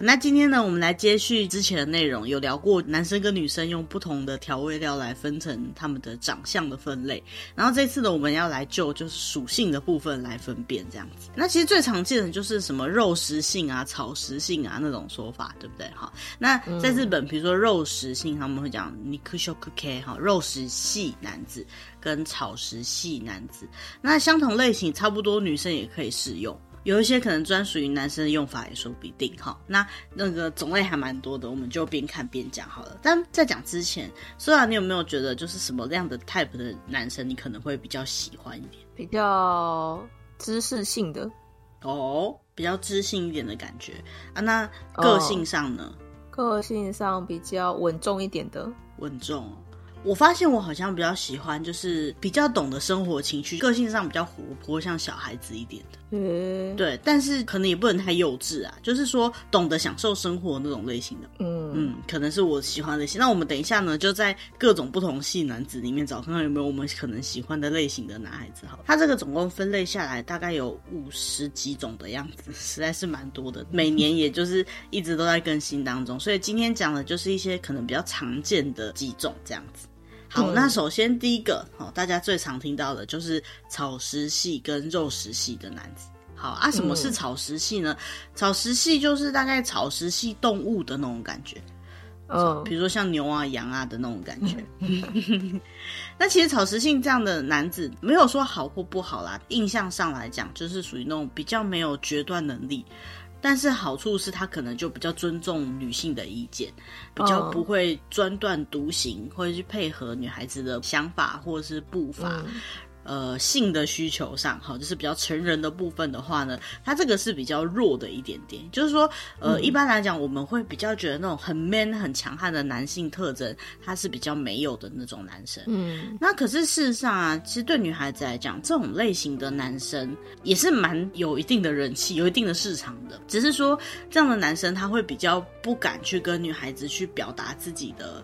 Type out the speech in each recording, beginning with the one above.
那今天呢，我们来接续之前的内容，有聊过男生跟女生用不同的调味料来分成他们的长相的分类。然后这次呢，我们要来就就是属性的部分来分辨这样子。那其实最常见的就是什么肉食性啊、草食性啊那种说法，对不对？哈，那在日本，比如说肉食性，他们会讲肉食系哈，肉食系男子跟草食系男子。那相同类型，差不多女生也可以适用。有一些可能专属于男生的用法也说不定哈，那那个种类还蛮多的，我们就边看边讲好了。但在讲之前，虽然你有没有觉得就是什么样的 type 的男生你可能会比较喜欢一点？比较知识性的哦，比较知性一点的感觉啊。那个性上呢？哦，个性上比较稳重一点的，稳重。我发现我好像比较喜欢，就是比较懂得生活情趣，个性上比较活泼，像小孩子一点的。嗯，对，但是可能也不能太幼稚啊，就是说懂得享受生活那种类型的。嗯嗯，可能是我喜欢的类型。那我们等一下呢，就在各种不同系男子里面找看看有没有我们可能喜欢的类型的男孩子。好，他这个总共分类下来大概有五十几种的样子，实在是蛮多的。每年也就是一直都在更新当中，所以今天讲的就是一些可能比较常见的几种这样子。好，那首先第一个，好，大家最常听到的就是草食系跟肉食系的男子。好啊，什么是草食系呢？嗯、草食系就是大概草食系动物的那种感觉，嗯，比如说像牛啊、羊啊的那种感觉。嗯、那其实草食性这样的男子没有说好或不好啦，印象上来讲，就是属于那种比较没有决断能力。但是好处是他可能就比较尊重女性的意见，比较不会专断独行，会去配合女孩子的想法或者是步伐。嗯呃，性的需求上，哈，就是比较成人的部分的话呢，他这个是比较弱的一点点。就是说，呃，嗯、一般来讲，我们会比较觉得那种很 man、很强悍的男性特征，他是比较没有的那种男生。嗯，那可是事实上啊，其实对女孩子来讲，这种类型的男生也是蛮有一定的人气、有一定的市场的。只是说，这样的男生他会比较不敢去跟女孩子去表达自己的。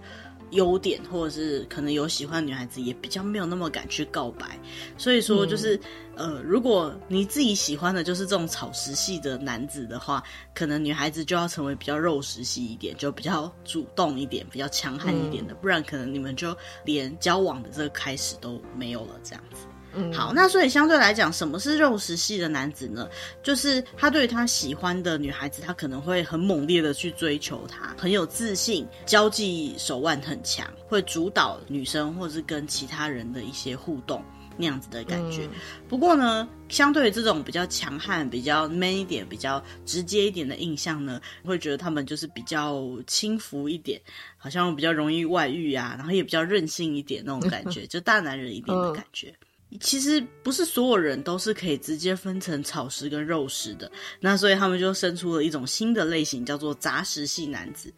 优点，或者是可能有喜欢的女孩子，也比较没有那么敢去告白。所以说，就是、嗯、呃，如果你自己喜欢的就是这种草食系的男子的话，可能女孩子就要成为比较肉食系一点，就比较主动一点，比较强悍一点的，嗯、不然可能你们就连交往的这个开始都没有了，这样子。嗯，好，那所以相对来讲，什么是肉食系的男子呢？就是他对他喜欢的女孩子，他可能会很猛烈的去追求她，很有自信，交际手腕很强，会主导女生或是跟其他人的一些互动那样子的感觉。嗯、不过呢，相对于这种比较强悍、比较 man 一点、比较直接一点的印象呢，会觉得他们就是比较轻浮一点，好像比较容易外遇啊，然后也比较任性一点那种感觉，就大男人一点的感觉。嗯其实不是所有人都是可以直接分成草食跟肉食的，那所以他们就生出了一种新的类型，叫做杂食系男子。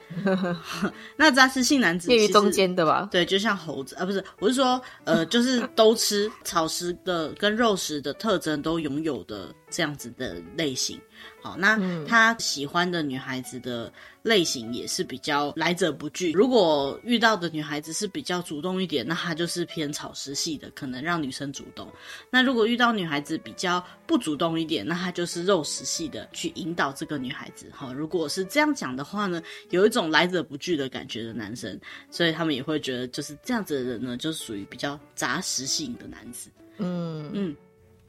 那杂食系男子介于中间的吧？对，就像猴子啊，不是，我是说，呃，就是都吃草食的跟肉食的特征都拥有的这样子的类型。好，那他喜欢的女孩子的类型也是比较来者不拒。如果遇到的女孩子是比较主动一点，那他就是偏草食系的，可能让女生主动。那如果遇到女孩子比较不主动一点，那他就是肉食系的，去引导这个女孩子。好，如果是这样讲的话呢，有一种来者不拒的感觉的男生，所以他们也会觉得就是这样子的人呢，就是属于比较杂食性的男子。嗯嗯。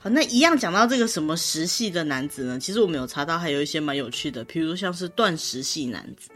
好，那一样讲到这个什么食系的男子呢？其实我们有查到，还有一些蛮有趣的，譬如像是断食系男子。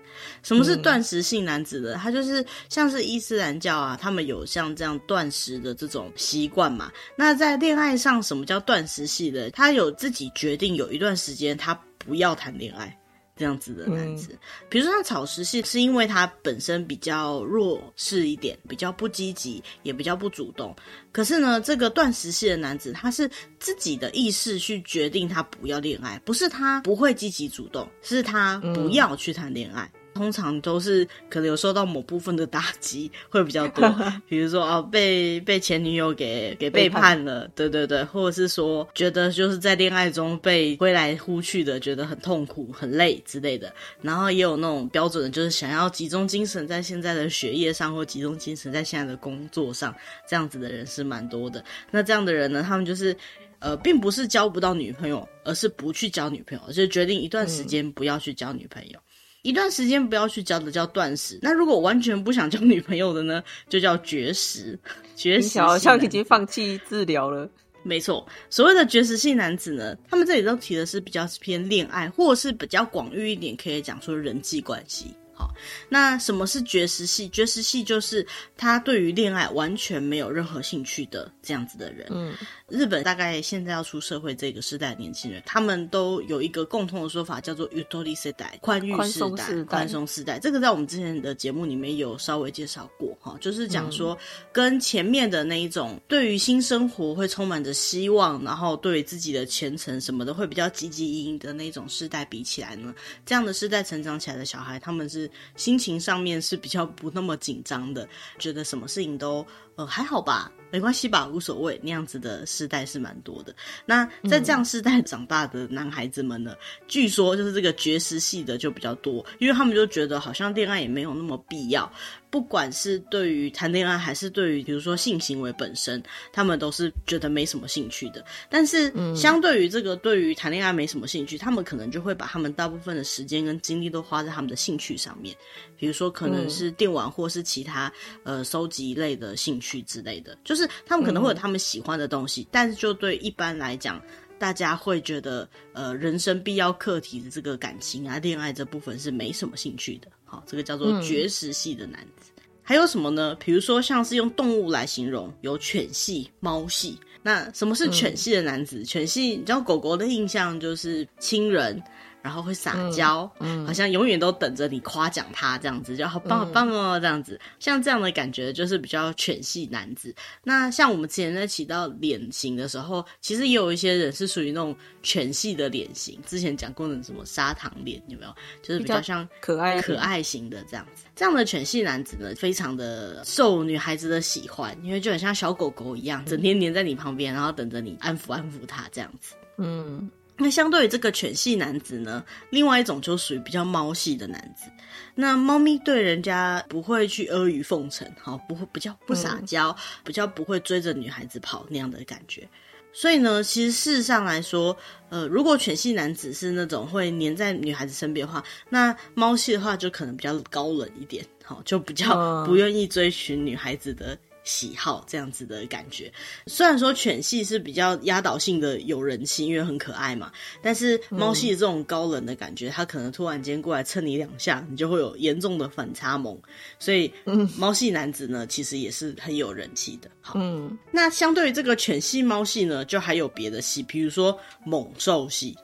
什么是断食系男子的？嗯、他就是像是伊斯兰教啊，他们有像这样断食的这种习惯嘛。那在恋爱上，什么叫断食系的？他有自己决定，有一段时间他不要谈恋爱。这样子的男子，比如说像草食系，是因为他本身比较弱势一点，比较不积极，也比较不主动。可是呢，这个断食系的男子，他是自己的意识去决定他不要恋爱，不是他不会积极主动，是他不要去谈恋爱。通常都是可能有受到某部分的打击会比较多，比如说啊，被被前女友给给背叛了，对对对，或者是说觉得就是在恋爱中被挥来呼去的，觉得很痛苦、很累之类的。然后也有那种标准的，就是想要集中精神在现在的学业上，或集中精神在现在的工作上，这样子的人是蛮多的。那这样的人呢，他们就是呃，并不是交不到女朋友，而是不去交女朋友，就是决定一段时间不要去交女朋友。嗯一段时间不要去交的叫断食，那如果完全不想交女朋友的呢，就叫绝食。绝食好像已经放弃治疗了。没错，所谓的绝食性男子呢，他们这里都提的是比较偏恋爱，或者是比较广域一点，可以讲说人际关系。好，那什么是绝食系？绝食系就是他对于恋爱完全没有任何兴趣的这样子的人。嗯。日本大概现在要出社会这个时代的年轻人，他们都有一个共同的说法，叫做 “Utori 世代”宽裕时代、宽松时代。这个在我们之前的节目里面有稍微介绍过，哈，就是讲说跟前面的那一种对于新生活会充满着希望，然后对于自己的前程什么的会比较积极营营的那种世代比起来呢，这样的世代成长起来的小孩，他们是心情上面是比较不那么紧张的，觉得什么事情都。呃，还好吧，没关系吧，无所谓。那样子的世代是蛮多的。那在这样世代长大的男孩子们呢，嗯、据说就是这个绝食系的就比较多，因为他们就觉得好像恋爱也没有那么必要。不管是对于谈恋爱，还是对于比如说性行为本身，他们都是觉得没什么兴趣的。但是相对于这个，对于谈恋爱没什么兴趣，他们可能就会把他们大部分的时间跟精力都花在他们的兴趣上面，比如说可能是电玩或是其他呃收集类的兴趣之类的。就是他们可能会有他们喜欢的东西，但是就对一般来讲，大家会觉得呃人生必要课题的这个感情啊、恋爱这部分是没什么兴趣的。好，这个叫做绝食系的男子。嗯、还有什么呢？比如说，像是用动物来形容，有犬系、猫系。那什么是犬系的男子？嗯、犬系，你知道狗狗的印象就是亲人。然后会撒娇，嗯，好像永远都等着你夸奖他这样子，就好棒好棒哦，这样子，像这样的感觉就是比较犬系男子。那像我们之前在提到脸型的时候，其实也有一些人是属于那种犬系的脸型。之前讲过的什么砂糖脸有没有？就是比较像可爱可爱型的这样子。这样的犬系男子呢，非常的受女孩子的喜欢，因为就很像小狗狗一样，整天黏在你旁边，然后等着你安抚安抚它这样子。嗯。那相对于这个犬系男子呢，另外一种就属于比较猫系的男子。那猫咪对人家不会去阿谀奉承，好，不会比较不撒娇，嗯、比较不会追着女孩子跑那样的感觉。所以呢，其实事实上来说，呃，如果犬系男子是那种会黏在女孩子身边的话，那猫系的话就可能比较高冷一点，好，就比较不愿意追寻女孩子的。喜好这样子的感觉，虽然说犬系是比较压倒性的有人气，因为很可爱嘛，但是猫系的这种高冷的感觉，它可能突然间过来蹭你两下，你就会有严重的反差萌。所以，猫系男子呢，其实也是很有人气的。好，嗯，那相对于这个犬系猫系呢，就还有别的系，比如说猛兽系。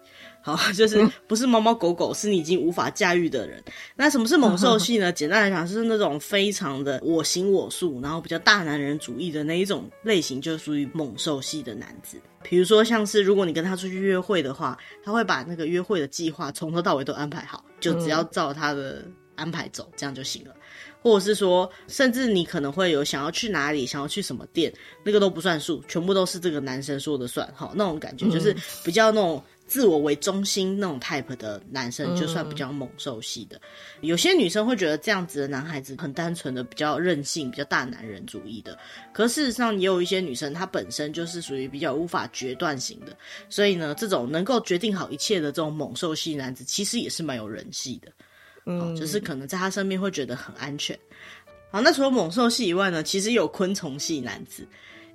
好，就是不是猫猫狗狗，是你已经无法驾驭的人。那什么是猛兽系呢？简单来讲，是那种非常的我行我素，然后比较大男人主义的那一种类型，就属于猛兽系的男子。比如说，像是如果你跟他出去约会的话，他会把那个约会的计划从头到尾都安排好，就只要照他的安排走，这样就行了。或者是说，甚至你可能会有想要去哪里，想要去什么店，那个都不算数，全部都是这个男生说的算。好，那种感觉就是比较那种。自我为中心那种 type 的男生，就算比较猛兽系的。嗯、有些女生会觉得这样子的男孩子很单纯的，比较任性，比较大男人主义的。可事实上，也有一些女生，她本身就是属于比较无法决断型的。所以呢，这种能够决定好一切的这种猛兽系男子，其实也是蛮有人气的。嗯，就是可能在他身边会觉得很安全。好，那除了猛兽系以外呢，其实有昆虫系男子。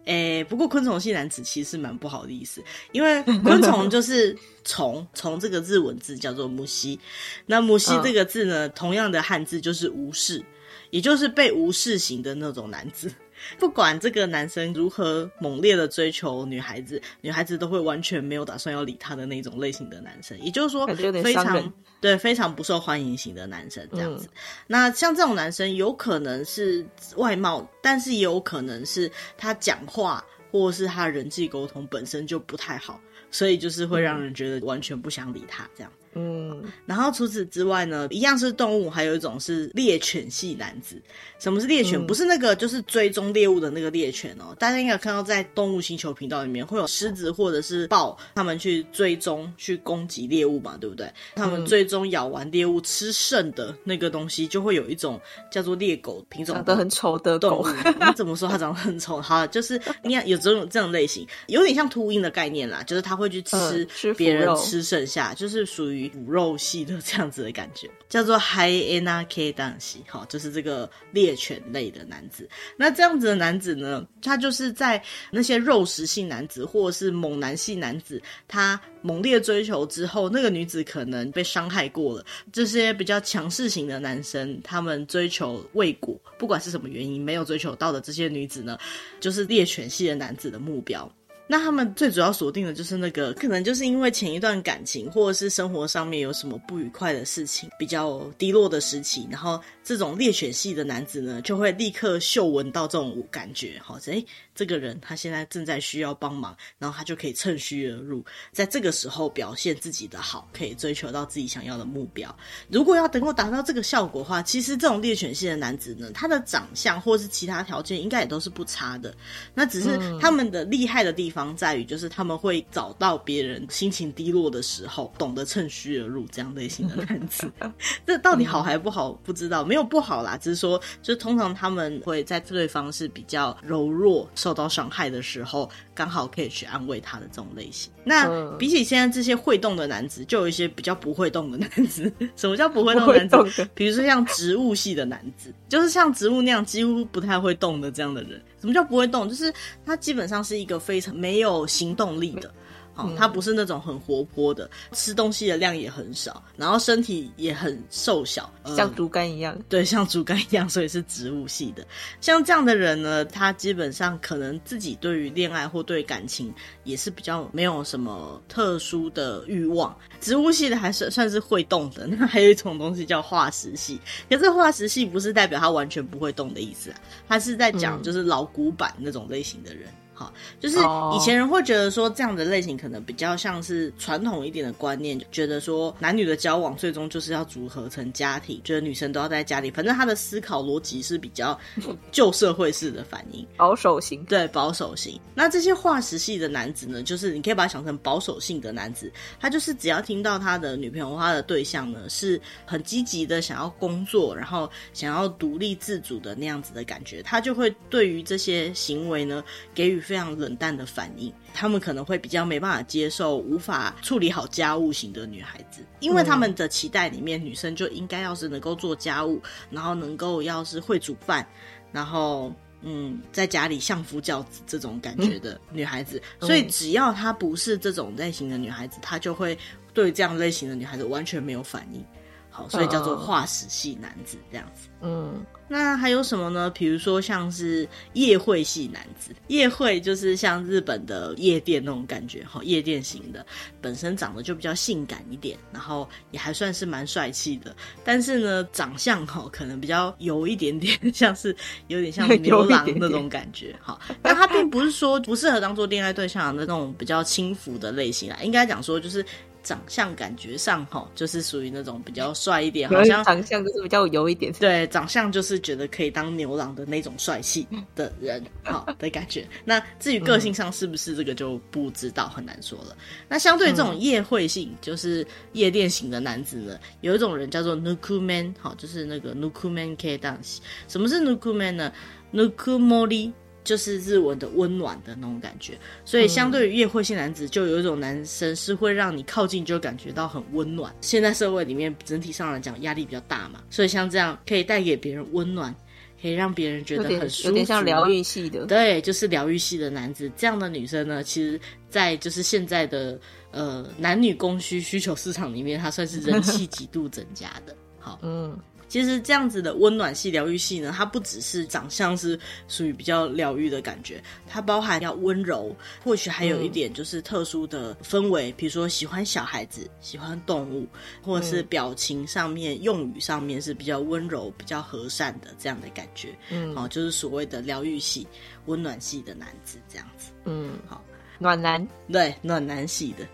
诶、欸，不过昆虫系男子其实是蛮不好的意思，因为昆虫就是 虫，虫这个日文字叫做母西，那母西这个字呢，同样的汉字就是无视，也就是被无视型的那种男子。不管这个男生如何猛烈的追求女孩子，女孩子都会完全没有打算要理他的那种类型的男生，也就是说非常对非常不受欢迎型的男生这样子。嗯、那像这种男生有可能是外貌，但是也有可能是他讲话或者是他人际沟通本身就不太好，所以就是会让人觉得完全不想理他这样。嗯，然后除此之外呢，一样是动物，还有一种是猎犬系男子。什么是猎犬？嗯、不是那个，就是追踪猎物的那个猎犬哦。大家应该有看到，在动物星球频道里面会有狮子或者是豹，他们去追踪、去攻击猎物嘛，对不对？他们最终咬完猎物吃剩的那个东西，就会有一种叫做猎狗品种，长得很丑的动物。你怎么说它长得很丑？好，就是你看有这种这种类型，有点像秃鹰的概念啦，就是它会去吃别人吃剩下，就是属于骨肉系的这样子的感觉，叫做 Hyenaki 男子，好，就是这个猎犬类的男子。那这样子的男子呢，他就是在那些肉食性男子或者是猛男系男子，他猛烈追求之后，那个女子可能被伤害过了。这些比较强势型的男生，他们追求未果，不管是什么原因没有追求到的这些女子呢，就是猎犬系的男子的目标。那他们最主要锁定的就是那个，可能就是因为前一段感情或者是生活上面有什么不愉快的事情，比较低落的时期，然后这种猎犬系的男子呢，就会立刻嗅闻到这种感觉，好，诶，这个人他现在正在需要帮忙，然后他就可以趁虚而入，在这个时候表现自己的好，可以追求到自己想要的目标。如果要能够达到这个效果的话，其实这种猎犬系的男子呢，他的长相或是其他条件应该也都是不差的，那只是他们的厉害的地方。在于就是他们会找到别人心情低落的时候，懂得趁虚而入这样类型的男子。这到底好还不好？不知道，没有不好啦，只是说，就通常他们会在对方是比较柔弱、受到伤害的时候，刚好可以去安慰他的这种类型。那比起现在这些会动的男子，就有一些比较不会动的男子。什么叫不会动的男子？比如说像植物系的男子，就是像植物那样几乎不太会动的这样的人。什么叫不会动？就是他基本上是一个非常没有行动力的。好，他不是那种很活泼的，吃东西的量也很少，然后身体也很瘦小，像竹竿一样。对，像竹竿一样，所以是植物系的。像这样的人呢，他基本上可能自己对于恋爱或对感情也是比较没有什么特殊的欲望。植物系的还是算是会动的。那还有一种东西叫化石系，可是化石系不是代表他完全不会动的意思啊，他是在讲就是老古板那种类型的人。好，就是以前人会觉得说这样的类型可能比较像是传统一点的观念，觉得说男女的交往最终就是要组合成家庭，觉得女生都要在家里。反正他的思考逻辑是比较 旧社会式的反应，保守型。对，保守型。那这些化石系的男子呢，就是你可以把它想成保守性的男子，他就是只要听到他的女朋友或他的对象呢是很积极的想要工作，然后想要独立自主的那样子的感觉，他就会对于这些行为呢给予非常冷淡的反应，他们可能会比较没办法接受无法处理好家务型的女孩子，因为他们的期待里面，女生就应该要是能够做家务，然后能够要是会煮饭，然后嗯，在家里相夫教子这种感觉的女孩子。所以只要她不是这种类型的女孩子，她就会对这样类型的女孩子完全没有反应。好，所以叫做化石系男子这样子。嗯。那还有什么呢？比如说像是夜会系男子，夜会就是像日本的夜店那种感觉，哈，夜店型的，本身长得就比较性感一点，然后也还算是蛮帅气的，但是呢，长相哈可能比较油一点点，像是有点像 牛郎那种感觉，哈。但他并不是说不适合当做恋爱对象的那种比较轻浮的类型啊，应该讲说就是。长相感觉上哈，就是属于那种比较帅一点，好像长相就是比较油一点。对，长相就是觉得可以当牛郎的那种帅气的人，好的感觉。那至于个性上是不是这个就不知道，很难说了。那相对这种夜会性，就是夜店型的男子呢，有一种人叫做 nukuman，好，就是那个 nukuman K dance。什么是 nukuman 呢？Nukumori。就是日文的温暖的那种感觉，所以相对于夜会性男子，就有一种男生是会让你靠近就感觉到很温暖。现在社会里面整体上来讲压力比较大嘛，所以像这样可以带给别人温暖，可以让别人觉得很舒服，有点像疗愈系的。对，就是疗愈系的男子，这样的女生呢，其实，在就是现在的呃男女供需需求市场里面，她算是人气 极度增加的。好，嗯。其实这样子的温暖系、疗愈系呢，它不只是长相是属于比较疗愈的感觉，它包含要温柔，或许还有一点就是特殊的氛围，嗯、比如说喜欢小孩子、喜欢动物，或者是表情上面、嗯、用语上面是比较温柔、比较和善的这样的感觉。嗯，好，就是所谓的疗愈系、温暖系的男子这样子。嗯，好，暖男，对，暖男系的。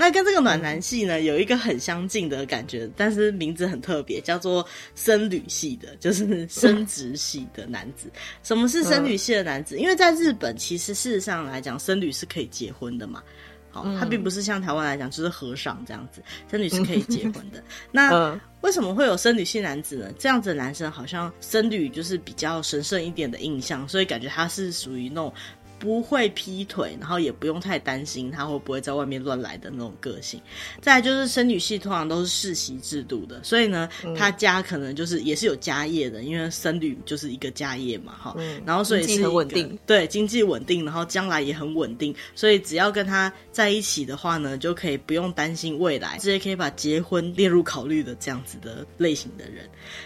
那跟这个暖男系呢，有一个很相近的感觉，但是名字很特别，叫做僧侣系的，就是生殖系的男子。什么是僧侣系的男子？因为在日本，其实事实上来讲，僧侣是可以结婚的嘛。好，他并不是像台湾来讲，就是和尚这样子，僧侣是可以结婚的。那为什么会有僧侣系男子呢？这样子的男生好像僧侣就是比较神圣一点的印象，所以感觉他是属于那种。不会劈腿，然后也不用太担心他会不会在外面乱来的那种个性。再来就是生女系通常都是世袭制度的，所以呢，嗯、他家可能就是也是有家业的，因为生女就是一个家业嘛，哈、嗯。然后所以是很稳定，对，经济稳定，然后将来也很稳定，所以只要跟他在一起的话呢，就可以不用担心未来，直接可以把结婚列入考虑的这样子的类型的人。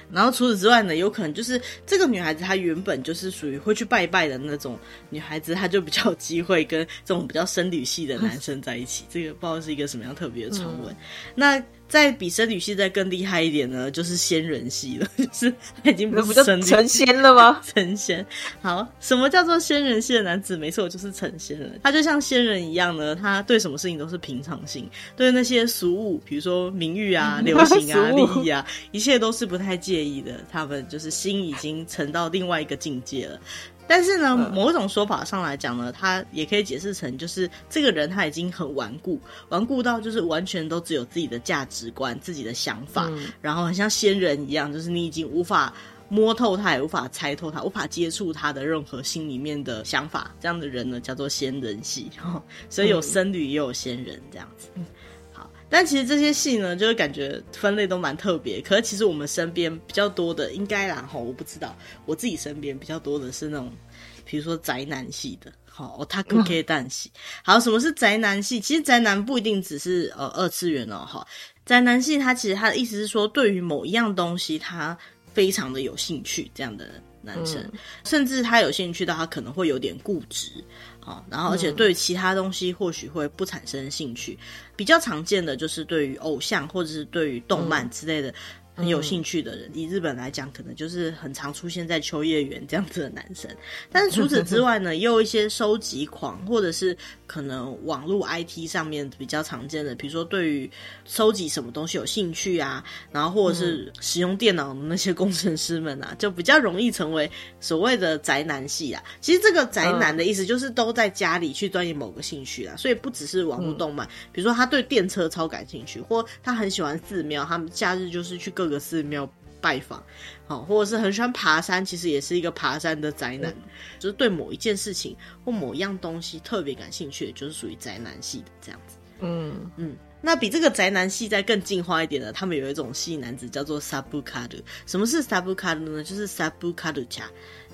然后除此之外呢，有可能就是这个女孩子她原本就是属于会去拜拜的那种女孩子。他就比较有机会跟这种比较生理系的男生在一起，这个不知道是一个什么样特别的传闻。嗯、那再比生理系再更厉害一点呢，就是仙人系了，就是他已经不是僧侣，成仙了吗？成仙。好，什么叫做仙人系的男子？没错，就是成仙了。他就像仙人一样呢，他对什么事情都是平常心，对那些俗物，比如说名誉啊、流行啊、利益啊，一切都是不太介意的。他们就是心已经沉到另外一个境界了。但是呢，某一种说法上来讲呢，他也可以解释成，就是这个人他已经很顽固，顽固到就是完全都只有自己的价值观、自己的想法，嗯、然后很像仙人一样，就是你已经无法摸透他，也无法猜透他，无法接触他的任何心里面的想法。这样的人呢，叫做仙人系。所以有僧侣，也有仙人这样子。嗯但其实这些戏呢，就是感觉分类都蛮特别。可是其实我们身边比较多的，应该啦，哈，我不知道。我自己身边比较多的是那种，比如说宅男系的，齁，Otaku K 蛋系。好，什么是宅男系？其实宅男不一定只是呃二次元哦，哈。宅男系他其实他的意思是说，对于某一样东西他非常的有兴趣，这样的男生，嗯、甚至他有兴趣到他可能会有点固执。哦，然后而且对其他东西或许会不产生兴趣，嗯、比较常见的就是对于偶像或者是对于动漫之类的。嗯很有兴趣的人，以日本来讲，可能就是很常出现在秋叶原这样子的男生。但是除此之外呢，也有一些收集狂，或者是可能网络 IT 上面比较常见的，比如说对于收集什么东西有兴趣啊，然后或者是使用电脑的那些工程师们啊，就比较容易成为所谓的宅男系啊。其实这个宅男的意思就是都在家里去钻研某个兴趣啊，所以不只是网络动漫，比如说他对电车超感兴趣，或他很喜欢寺庙，他们假日就是去各个寺庙拜访，好，或者是很喜欢爬山，其实也是一个爬山的宅男，嗯、就是对某一件事情或某一样东西特别感兴趣，就是属于宅男系的这样子。嗯嗯，那比这个宅男系再更进化一点的，他们有一种系男子叫做 Sabukaru。什么是 Sabukaru 呢？就是 Sabukarucha，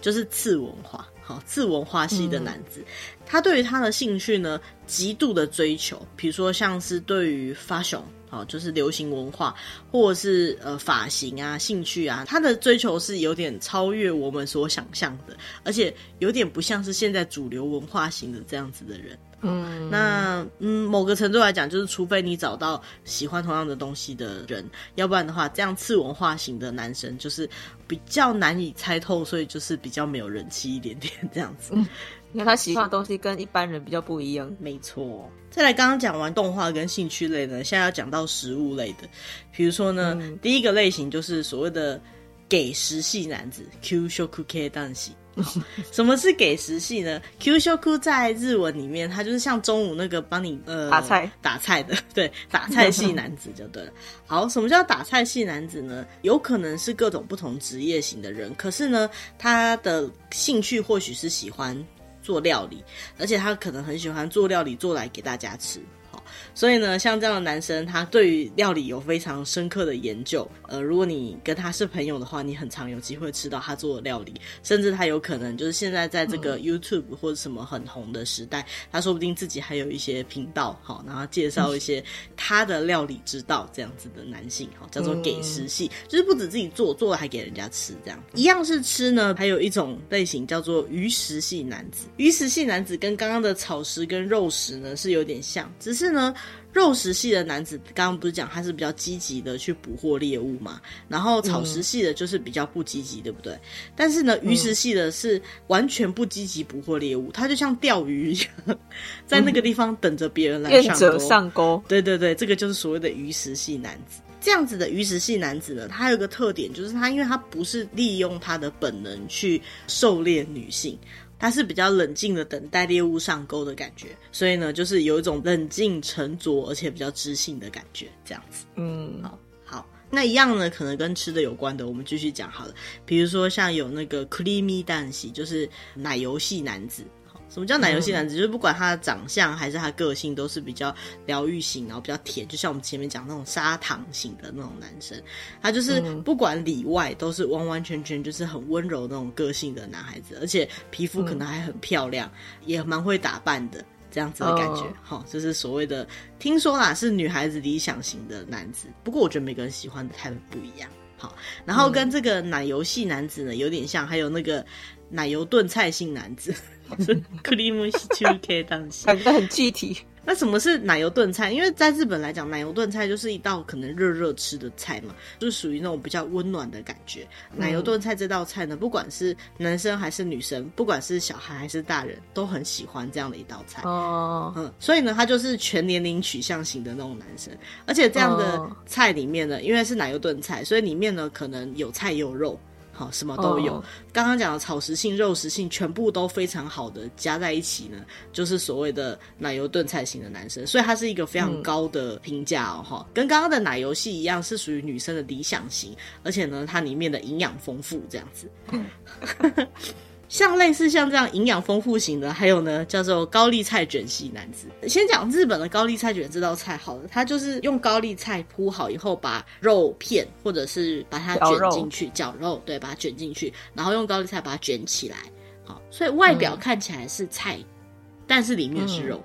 就是次文化。好，次文化系的男子，嗯、他对于他的兴趣呢，极度的追求，比如说像是对于 fashion。好，就是流行文化，或者是呃发型啊、兴趣啊，他的追求是有点超越我们所想象的，而且有点不像是现在主流文化型的这样子的人。嗯，那嗯，某个程度来讲，就是除非你找到喜欢同样的东西的人，要不然的话，这样次文化型的男生就是比较难以猜透，所以就是比较没有人气一点点这样子。嗯因为他喜欢的东西跟一般人比较不一样，没错。再来，刚刚讲完动画跟兴趣类的，现在要讲到食物类的。比如说呢，嗯、第一个类型就是所谓的给食系男子 Q shoku K 男系。什么是给食系呢？Q shoku 在日文里面，它就是像中午那个帮你呃打菜打菜的，对，打菜系男子就对了。好，什么叫打菜系男子呢？有可能是各种不同职业型的人，可是呢，他的兴趣或许是喜欢。做料理，而且他可能很喜欢做料理，做来给大家吃。所以呢，像这样的男生，他对于料理有非常深刻的研究。呃，如果你跟他是朋友的话，你很常有机会吃到他做的料理，甚至他有可能就是现在在这个 YouTube 或者什么很红的时代，他说不定自己还有一些频道，好，然后介绍一些他的料理之道这样子的男性，好，叫做给食系，就是不止自己做，做了还给人家吃，这样一样是吃呢。还有一种类型叫做鱼食系男子，鱼食系男子跟刚刚的草食跟肉食呢是有点像，只是呢。呢，肉食系的男子刚刚不是讲他是比较积极的去捕获猎物嘛？然后草食系的就是比较不积极，嗯、对不对？但是呢，鱼食系的是完全不积极捕获猎物，他就像钓鱼一样，在那个地方等着别人来上钩。上钩。对对对，这个就是所谓的鱼食系男子。这样子的鱼食系男子呢，他有一个特点，就是他因为他不是利用他的本能去狩猎女性。他是比较冷静的等待猎物上钩的感觉，所以呢，就是有一种冷静沉着而且比较知性的感觉，这样子。嗯，好，好，那一样呢，可能跟吃的有关的，我们继续讲好了。比如说像有那个 creamy 蛋系，就是奶油系男子。什么叫奶油系男子？嗯、就是不管他的长相还是他个性，都是比较疗愈型，然后比较甜，就像我们前面讲那种砂糖型的那种男生。他就是不管里外都是完完全全就是很温柔那种个性的男孩子，而且皮肤可能还很漂亮，嗯、也蛮会打扮的这样子的感觉。好、哦，这、就是所谓的听说啦，是女孩子理想型的男子。不过我觉得每个人喜欢的态度不一样。好，然后跟这个奶油系男子呢有点像，还有那个奶油炖菜性男子。是 cream cheese 当时，感觉很具体。那什么是奶油炖菜？因为在日本来讲，奶油炖菜就是一道可能热热吃的菜嘛，就是属于那种比较温暖的感觉。奶油炖菜这道菜呢，不管是男生还是女生，不管是小孩还是大人，都很喜欢这样的一道菜。哦，嗯，所以呢，他就是全年龄取向型的那种男生。而且这样的菜里面呢，因为是奶油炖菜，所以里面呢可能有菜有肉。好，什么都有。刚刚讲的草食性、肉食性，全部都非常好的加在一起呢，就是所谓的奶油炖菜型的男生。所以他是一个非常高的评价哦，哈、嗯，跟刚刚的奶油系一样，是属于女生的理想型，而且呢，它里面的营养丰富，这样子。嗯 像类似像这样营养丰富型的，还有呢，叫做高丽菜卷西男子。先讲日本的高丽菜卷这道菜好了，它就是用高丽菜铺好以后，把肉片或者是把它卷进去，绞肉，肉，对，把它卷进去，然后用高丽菜把它卷起来，好，所以外表看起来是菜，嗯、但是里面是肉。嗯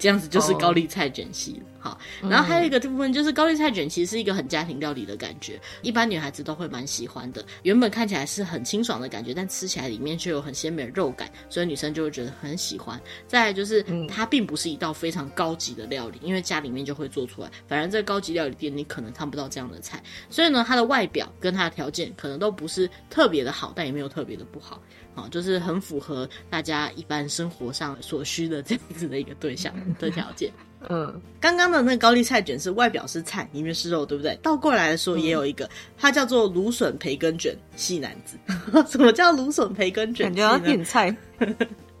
这样子就是高丽菜卷西了，好，然后还有一个部分就是高丽菜卷，其实是一个很家庭料理的感觉，一般女孩子都会蛮喜欢的。原本看起来是很清爽的感觉，但吃起来里面却有很鲜美的肉感，所以女生就会觉得很喜欢。再来就是它并不是一道非常高级的料理，因为家里面就会做出来。反正在高级料理店你可能看不到这样的菜，所以呢，它的外表跟它的条件可能都不是特别的好，但也没有特别的不好。好，就是很符合大家一般生活上所需的这样子的一个对象的条件。嗯，刚刚的那个高丽菜卷是外表是菜，里面是肉，对不对？倒过来的时候也有一个，嗯、它叫做芦笋培根卷细男子。什么叫芦笋培根卷？感觉要点菜。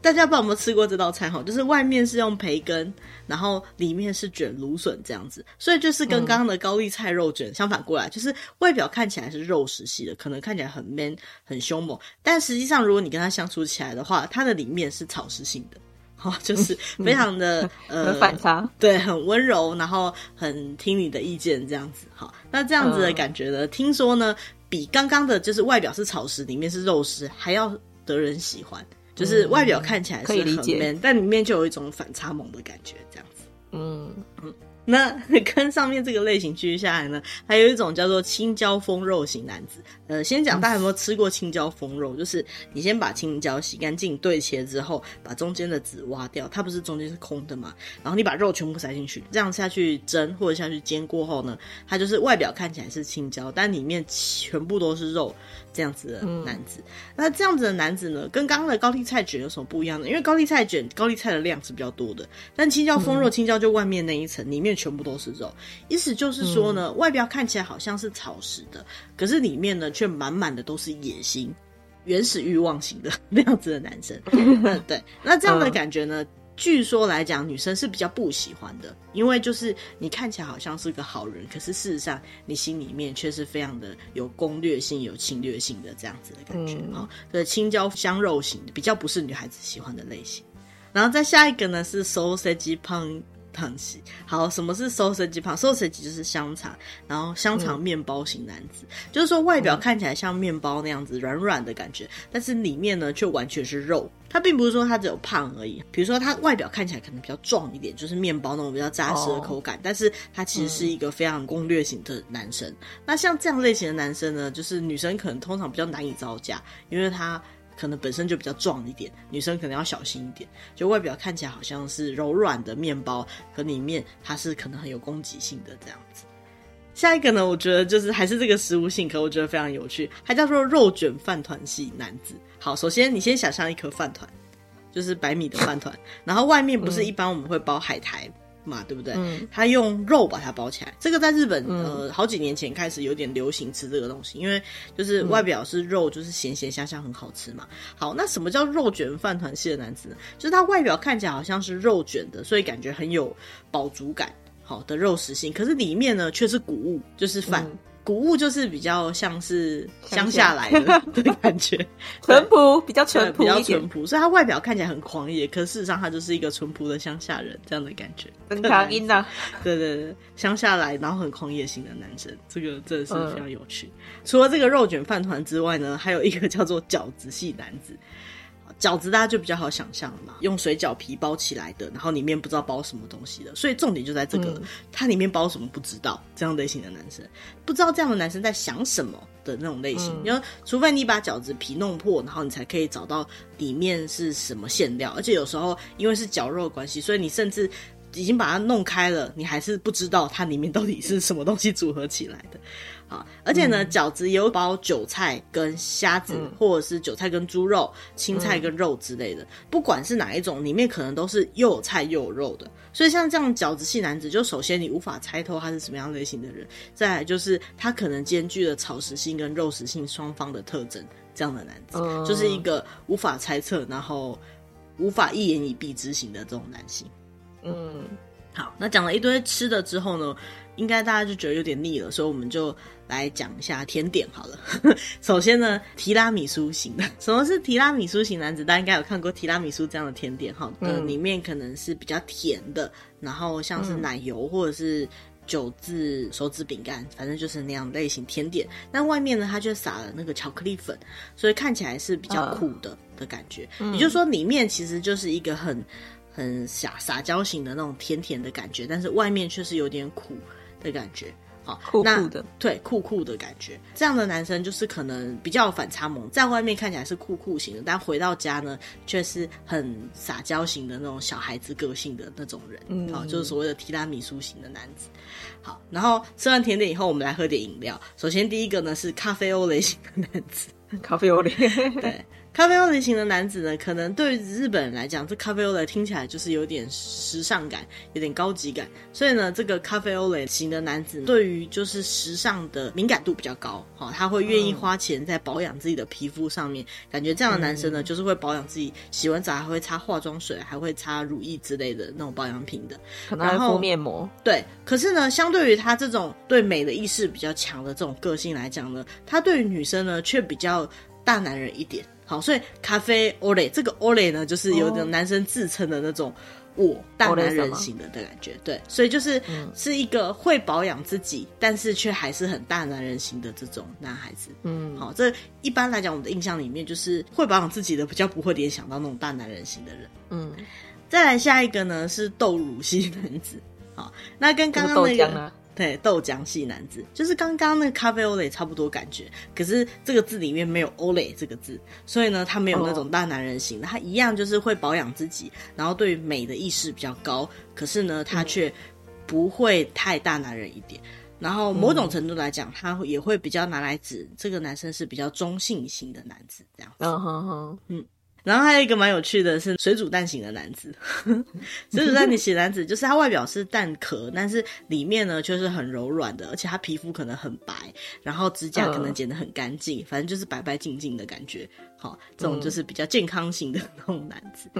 大家不知道有没有吃过这道菜哈？就是外面是用培根，然后里面是卷芦笋这样子，所以就是跟刚刚的高丽菜肉卷相反过来，嗯、就是外表看起来是肉食系的，可能看起来很 man 很凶猛，但实际上如果你跟他相处起来的话，它的里面是草食性的，哈，就是非常的、嗯、呃反差，对，很温柔，然后很听你的意见这样子，哈，那这样子的感觉呢，嗯、听说呢，比刚刚的就是外表是草食，里面是肉食还要得人喜欢。就是外表看起来是很 man，可以理解，但里面就有一种反差萌的感觉，这样子。嗯嗯。那 跟上面这个类型区下来呢，还有一种叫做青椒丰肉型男子。呃，先讲大家有没有吃过青椒丰肉？就是你先把青椒洗干净，对切之后，把中间的籽挖掉，它不是中间是空的嘛？然后你把肉全部塞进去，这样下去蒸或者下去煎过后呢，它就是外表看起来是青椒，但里面全部都是肉，这样子的男子。嗯、那这样子的男子呢，跟刚刚的高丽菜卷有什么不一样呢？因为高丽菜卷高丽菜的量是比较多的，但青椒风肉，青椒就外面那一层，里面。全部都是肉，意思就是说呢，嗯、外表看起来好像是草食的，可是里面呢却满满的都是野心、原始欲望型的 那样子的男生。嗯，对，那这样的感觉呢，嗯、据说来讲，女生是比较不喜欢的，因为就是你看起来好像是个好人，可是事实上你心里面却是非常的有攻略性、有侵略性的这样子的感觉啊。对、嗯，青椒香肉型的比较不是女孩子喜欢的类型。然后再下一个呢是 sausage pan 胖系好，什么是 sausage 胖？sausage 就是香肠，然后香肠面包型男子，嗯、就是说外表看起来像面包那样子软软的感觉，但是里面呢却完全是肉。它并不是说它只有胖而已，比如说它外表看起来可能比较壮一点，就是面包那种比较扎实的口感，哦、但是它其实是一个非常攻略型的男生。嗯、那像这样类型的男生呢，就是女生可能通常比较难以招架，因为他。可能本身就比较壮一点，女生可能要小心一点。就外表看起来好像是柔软的面包，可里面它是可能很有攻击性的这样子。下一个呢，我觉得就是还是这个食物性，可我觉得非常有趣，它叫做肉卷饭团系男子。好，首先你先想象一颗饭团，就是白米的饭团，然后外面不是一般我们会包海苔嘛，嗯、对不对？嗯，他用肉把它包起来。这个在日本，呃，好几年前开始有点流行吃这个东西，因为就是外表是肉，就是咸咸香香，很好吃嘛。好，那什么叫肉卷饭团系的男子呢？就是他外表看起来好像是肉卷的，所以感觉很有饱足感。好的肉食性，可是里面呢却是谷物，就是饭。嗯、谷物就是比较像是乡下来的 的感觉，淳朴，比较淳朴，比较淳朴。所以他外表看起来很狂野，可事实上他就是一个淳朴的乡下人这样的感觉。很强硬的，对对对，乡下来然后很狂野型的男生，这个真的是非常有趣。嗯、除了这个肉卷饭团之外呢，还有一个叫做饺子系男子。饺子大家就比较好想象了嘛，用水饺皮包起来的，然后里面不知道包什么东西的，所以重点就在这个，嗯、它里面包什么不知道，这样类型的男生不知道这样的男生在想什么的那种类型，因为、嗯、除非你把饺子皮弄破，然后你才可以找到里面是什么馅料，而且有时候因为是绞肉的关系，所以你甚至已经把它弄开了，你还是不知道它里面到底是什么东西组合起来的。啊，而且呢，饺、嗯、子也有包韭菜跟虾子，嗯、或者是韭菜跟猪肉、青菜跟肉之类的。嗯、不管是哪一种，里面可能都是又有菜又有肉的。所以像这样饺子系男子，就首先你无法猜透他是什么样类型的人，再来就是他可能兼具了草食性跟肉食性双方的特征。这样的男子、嗯、就是一个无法猜测，然后无法一言以蔽之型的这种男性。嗯，好，那讲了一堆吃的之后呢，应该大家就觉得有点腻了，所以我们就。来讲一下甜点好了。首先呢，提拉米苏型的，什么是提拉米苏型男子？大家应该有看过提拉米苏这样的甜点哈，嗯，里面可能是比较甜的，然后像是奶油或者是九字手指饼干，反正就是那样类型甜点。但外面呢，它就撒了那个巧克力粉，所以看起来是比较苦的的感觉。也就是说，里面其实就是一个很很撒撒娇型的那种甜甜的感觉，但是外面却是有点苦的感觉。好酷酷的，对，酷酷的感觉。这样的男生就是可能比较反差萌，在外面看起来是酷酷型的，但回到家呢，却是很撒娇型的那种小孩子个性的那种人。嗯，好，就是所谓的提拉米苏型的男子。好，然后吃完甜点以后，我们来喝点饮料。首先第一个呢是咖啡欧蕾型的男子，咖啡欧蕾，对。咖啡欧蕾型的男子呢，可能对于日本人来讲，这咖啡欧蕾听起来就是有点时尚感，有点高级感。所以呢，这个咖啡欧蕾型的男子对于就是时尚的敏感度比较高，哈，他会愿意花钱在保养自己的皮肤上面。感觉这样的男生呢，就是会保养自己，洗完澡还会擦化妆水，还会擦乳液之类的那种保养品的，可能还敷面膜。对，可是呢，相对于他这种对美的意识比较强的这种个性来讲呢，他对于女生呢却比较大男人一点。好，所以咖啡 Olay 这个 Olay 呢，就是有点男生自称的那种我大男人型的的感觉，对，所以就是是一个会保养自己，但是却还是很大男人型的这种男孩子。嗯，好，这一般来讲，我们的印象里面就是会保养自己的，比较不会联想到那种大男人型的人。嗯，再来下一个呢是豆乳系男子。好，那跟刚刚那个。对，豆浆系男子。就是刚刚那个咖啡欧蕾差不多感觉，可是这个字里面没有欧蕾这个字，所以呢，他没有那种大男人型的，他一样就是会保养自己，然后对于美的意识比较高，可是呢，他却不会太大男人一点，然后某种程度来讲，他也会比较拿来指这个男生是比较中性型的男子这样子。嗯哼哼，嗯。然后还有一个蛮有趣的是水煮蛋型的男子，水煮蛋型男子就是他外表是蛋壳，但是里面呢却是很柔软的，而且他皮肤可能很白，然后指甲可能剪得很干净，反正就是白白净净的感觉。好，这种就是比较健康型的那种男子。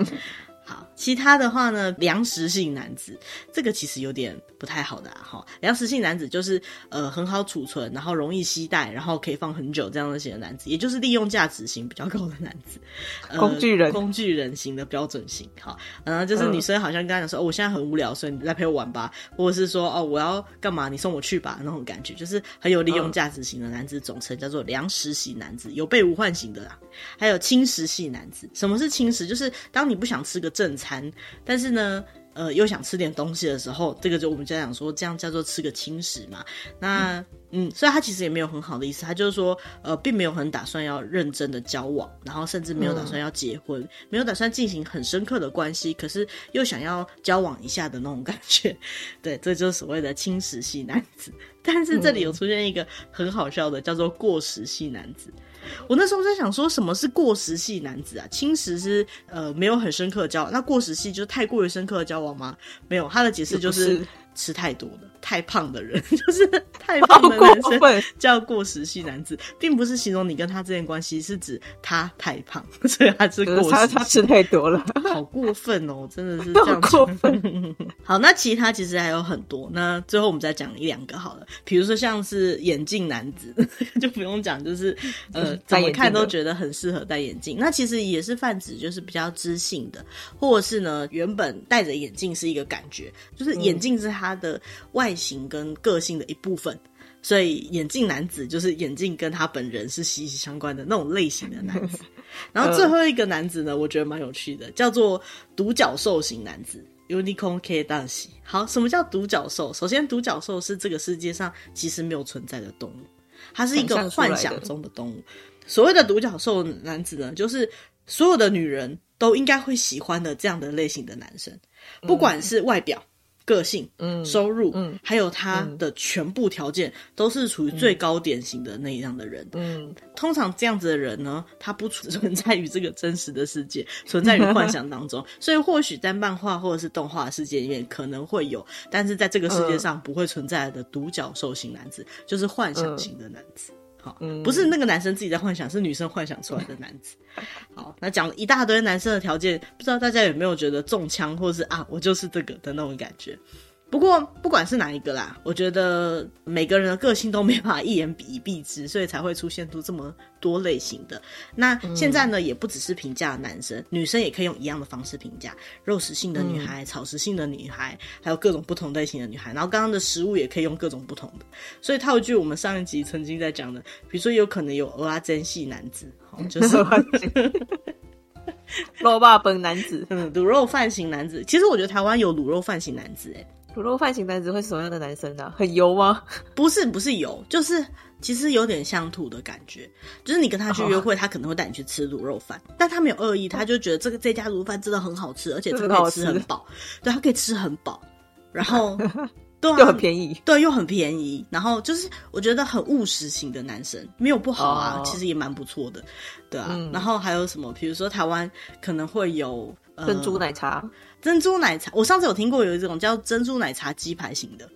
好，其他的话呢，粮食性男子这个其实有点不太好的哈、啊。粮食性男子就是呃很好储存，然后容易携带，然后可以放很久这样的型的男子，也就是利用价值型比较高的男子。呃、工具人，工具人型的标准型。好，然后就是女生好像跟他讲说，哦，我现在很无聊，所以你来陪我玩吧，或者是说哦，我要干嘛，你送我去吧，那种感觉就是很有利用价值型的男子，总称叫做粮食型男子，有备无患型的啦。还有轻食系男子，什么是轻食？就是当你不想吃个。正餐，但是呢。呃，又想吃点东西的时候，这个就我们家长说，这样叫做吃个轻食嘛。那嗯，嗯，所以他其实也没有很好的意思，他就是说，呃，并没有很打算要认真的交往，然后甚至没有打算要结婚，嗯、没有打算进行很深刻的关系，可是又想要交往一下的那种感觉。对，这就是所谓的轻食系男子。但是这里有出现一个很好笑的，叫做过食系男子。我那时候在想说，什么是过时系男子啊？青石是呃没有很深刻的交往，那过时系就是太过于深刻的交往吗？没有，他的解释就是吃太多了。太胖的人 就是太胖的男生叫过时系男子，并不是形容你跟他之间关系，是指他太胖，所以他是过时。他他吃太多了，好过分哦！真的是这样过分。好，那其他其实还有很多。那最后我们再讲一两个好了，比如说像是眼镜男子，就不用讲，就是呃怎么看都觉得很适合戴眼镜。那其实也是泛指，就是比较知性的，或者是呢原本戴着眼镜是一个感觉，就是眼镜是他的外。外形跟个性的一部分，所以眼镜男子就是眼镜跟他本人是息息相关的那种类型的男子。然后最后一个男子呢，我觉得蛮有趣的，叫做独角兽型男子 （Unicorn K 大喜）。好，什么叫独角兽？首先，独角兽是这个世界上其实没有存在的动物，它是一个幻想中的动物。所谓的独角兽男子呢，就是所有的女人都应该会喜欢的这样的类型的男生，不管是外表。个性、嗯，收入，嗯，还有他的全部条件，都是处于最高典型的那样的人。嗯，通常这样子的人呢，他不 存在于这个真实的世界，存在于幻想当中。所以，或许在漫画或者是动画世界里面可能会有，但是在这个世界上不会存在的独角兽型男子，就是幻想型的男子。好，不是那个男生自己在幻想，是女生幻想出来的男子。好，那讲了一大堆男生的条件，不知道大家有没有觉得中枪，或是啊，我就是这个的那种感觉。不过，不管是哪一个啦，我觉得每个人的个性都没办法一言以蔽之，所以才会出现出这么多类型的。那现在呢，嗯、也不只是评价男生，女生也可以用一样的方式评价肉食性的女孩、嗯、草食性的女孩，还有各种不同类型的女孩。然后刚刚的食物也可以用各种不同的。所以套一句我们上一集曾经在讲的，比如说有可能有蚵仔真系男子，就是 肉霸本男子，嗯，卤肉饭型男子。其实我觉得台湾有卤肉饭型男子、欸，卤肉饭型男子会是什么样的男生呢、啊？很油吗？不是，不是油，就是其实有点乡土的感觉。就是你跟他去约会，oh. 他可能会带你去吃卤肉饭，但他没有恶意，他就觉得这个这家卤肉饭真的很好吃，而且他可以吃很饱。对，他可以吃很饱，然后 对、啊，又很便宜，对，又很便宜。然后就是我觉得很务实型的男生，没有不好啊，oh. 其实也蛮不错的，对啊、嗯。然后还有什么？比如说台湾可能会有。珍珠奶茶，珍珠奶茶，我上次有听过有一种叫珍珠奶茶鸡排型的。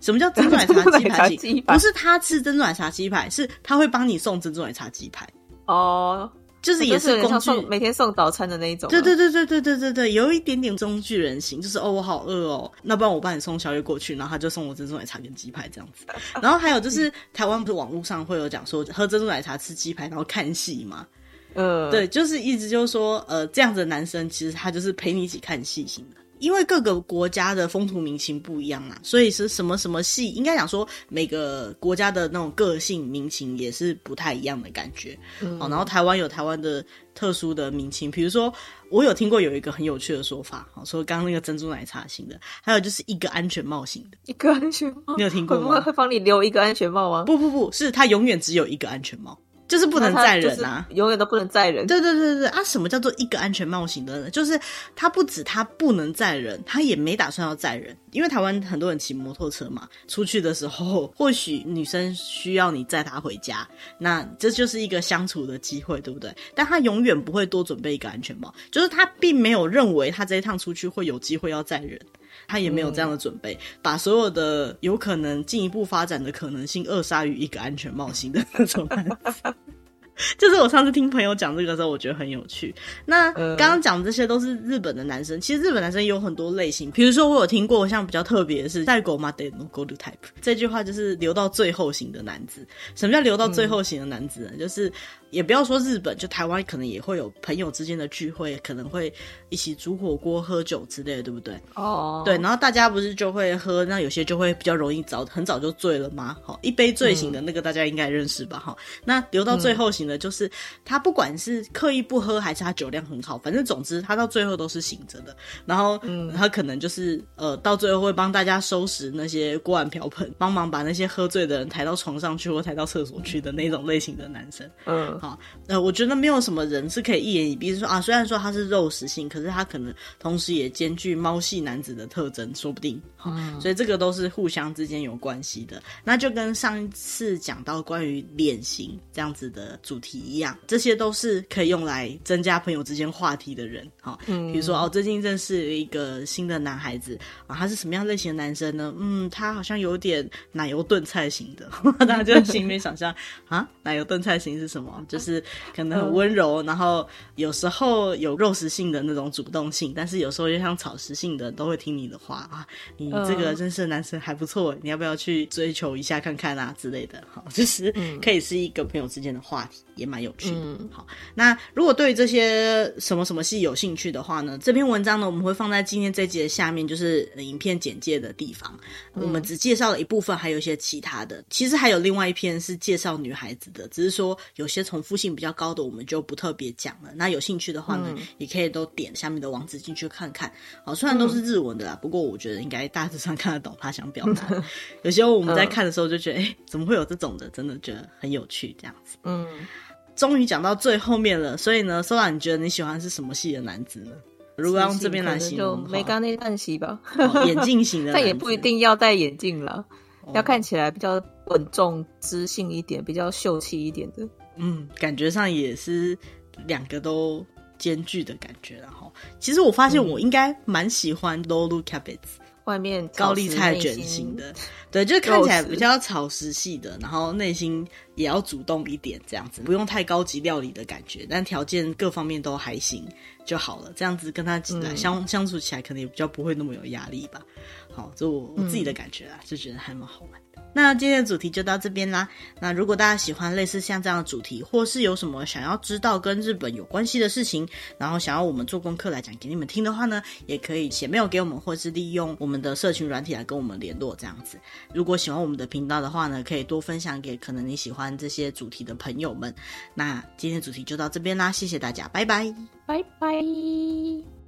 什么叫 珍珠奶茶鸡排型？不是他吃珍珠奶茶鸡排，是他会帮你送珍珠奶茶鸡排。哦，就是也是工具，每天送早餐的那一种。对对对对对对对对，有一点点工具人型，就是哦，我好饿哦，那不然我帮你送宵夜过去，然后他就送我珍珠奶茶跟鸡排这样子。然后还有就是台湾不是网络上会有讲说喝珍珠奶茶吃鸡排，然后看戏吗？嗯，对，就是一直就是说，呃，这样子的男生其实他就是陪你一起看戏型的，因为各个国家的风土民情不一样嘛，所以是什么什么戏，应该讲说每个国家的那种个性民情也是不太一样的感觉。嗯，好，然后台湾有台湾的特殊的民情，比如说我有听过有一个很有趣的说法，好，说刚刚那个珍珠奶茶型的，还有就是一个安全帽型的，一个安全帽，你有听过吗？会会帮你留一个安全帽吗？不不不是，他永远只有一个安全帽。就是不能载人啊，永远都不能载人。对对对对啊！什么叫做一个安全帽型的呢？就是他不止他不能载人，他也没打算要载人。因为台湾很多人骑摩托车嘛，出去的时候或许女生需要你载她回家，那这就是一个相处的机会，对不对？但他永远不会多准备一个安全帽，就是他并没有认为他这一趟出去会有机会要载人。他也没有这样的准备，嗯、把所有的有可能进一步发展的可能性扼杀于一个安全帽型的那种男子。就是我上次听朋友讲这个的时候，我觉得很有趣。那刚刚讲的这些都是日本的男生，其实日本男生也有很多类型。比如说，我有听过像比较特别的是“在狗马得 no go to type” 这句话，就是留到最后型的男子。什么叫留到最后型的男子呢？嗯、就是也不要说日本，就台湾可能也会有朋友之间的聚会，可能会一起煮火锅、喝酒之类的，对不对？哦，对。然后大家不是就会喝，那有些就会比较容易早很早就醉了吗？好，一杯醉醒的那个大家应该认识吧？哈，那留到最后醒的。的，就是他不管是刻意不喝，还是他酒量很好，反正总之他到最后都是醒着的。然后，嗯，他可能就是呃，到最后会帮大家收拾那些锅碗瓢盆，帮忙把那些喝醉的人抬到床上去，或抬到厕所去的那种类型的男生。嗯，好，呃，我觉得没有什么人是可以一言以蔽说啊，虽然说他是肉食性，可是他可能同时也兼具猫系男子的特征，说不定。好，嗯，所以这个都是互相之间有关系的。那就跟上一次讲到关于脸型这样子的主题一样，这些都是可以用来增加朋友之间话题的人。好，嗯，比如说哦，最近认识了一个新的男孩子啊，他是什么样类型的男生呢？嗯，他好像有点奶油炖菜型的，大家就心里面想象啊，奶油炖菜型是什么？就是可能很温柔，然后有时候有肉食性的那种主动性，但是有时候又像草食性的，都会听你的话啊。你这个认识的男生还不错，你要不要去追求一下看看啊之类的？好，就是可以是一个朋友之间的话题。也蛮有趣的。嗯、好，那如果对这些什么什么戏有兴趣的话呢，这篇文章呢，我们会放在今天这集的下面，就是影片简介的地方。嗯、我们只介绍了一部分，还有一些其他的。其实还有另外一篇是介绍女孩子的，只是说有些重复性比较高的，我们就不特别讲了。那有兴趣的话呢，嗯、也可以都点下面的网址进去看看。好，虽然都是日文的啦，嗯、不过我觉得应该大致上看得懂他想表达。嗯、有时候我们在看的时候就觉得，哎、嗯欸，怎么会有这种的？真的觉得很有趣，这样子。嗯。终于讲到最后面了，所以呢，Sola，你觉得你喜欢是什么系的男子呢？如果用这边来形容，就梅干内旦系吧，哦、眼镜型的，但也不一定要戴眼镜了，哦、要看起来比较稳重、知性一点，比较秀气一点的。嗯，感觉上也是两个都兼具的感觉。然后，其实我发现我应该蛮喜欢 Roll Cabbage。外面高丽菜卷型的，对，就看起来比较草食系的，然后内心也要主动一点，这样子不用太高级料理的感觉，但条件各方面都还行就好了。这样子跟他来相、嗯、相处起来，可能也比较不会那么有压力吧。好，这我我自己的感觉啊，就觉得还蛮好玩。那今天的主题就到这边啦。那如果大家喜欢类似像这样的主题，或是有什么想要知道跟日本有关系的事情，然后想要我们做功课来讲给你们听的话呢，也可以写 mail 给我们，或是利用我们的社群软体来跟我们联络这样子。如果喜欢我们的频道的话呢，可以多分享给可能你喜欢这些主题的朋友们。那今天的主题就到这边啦，谢谢大家，拜拜，拜拜。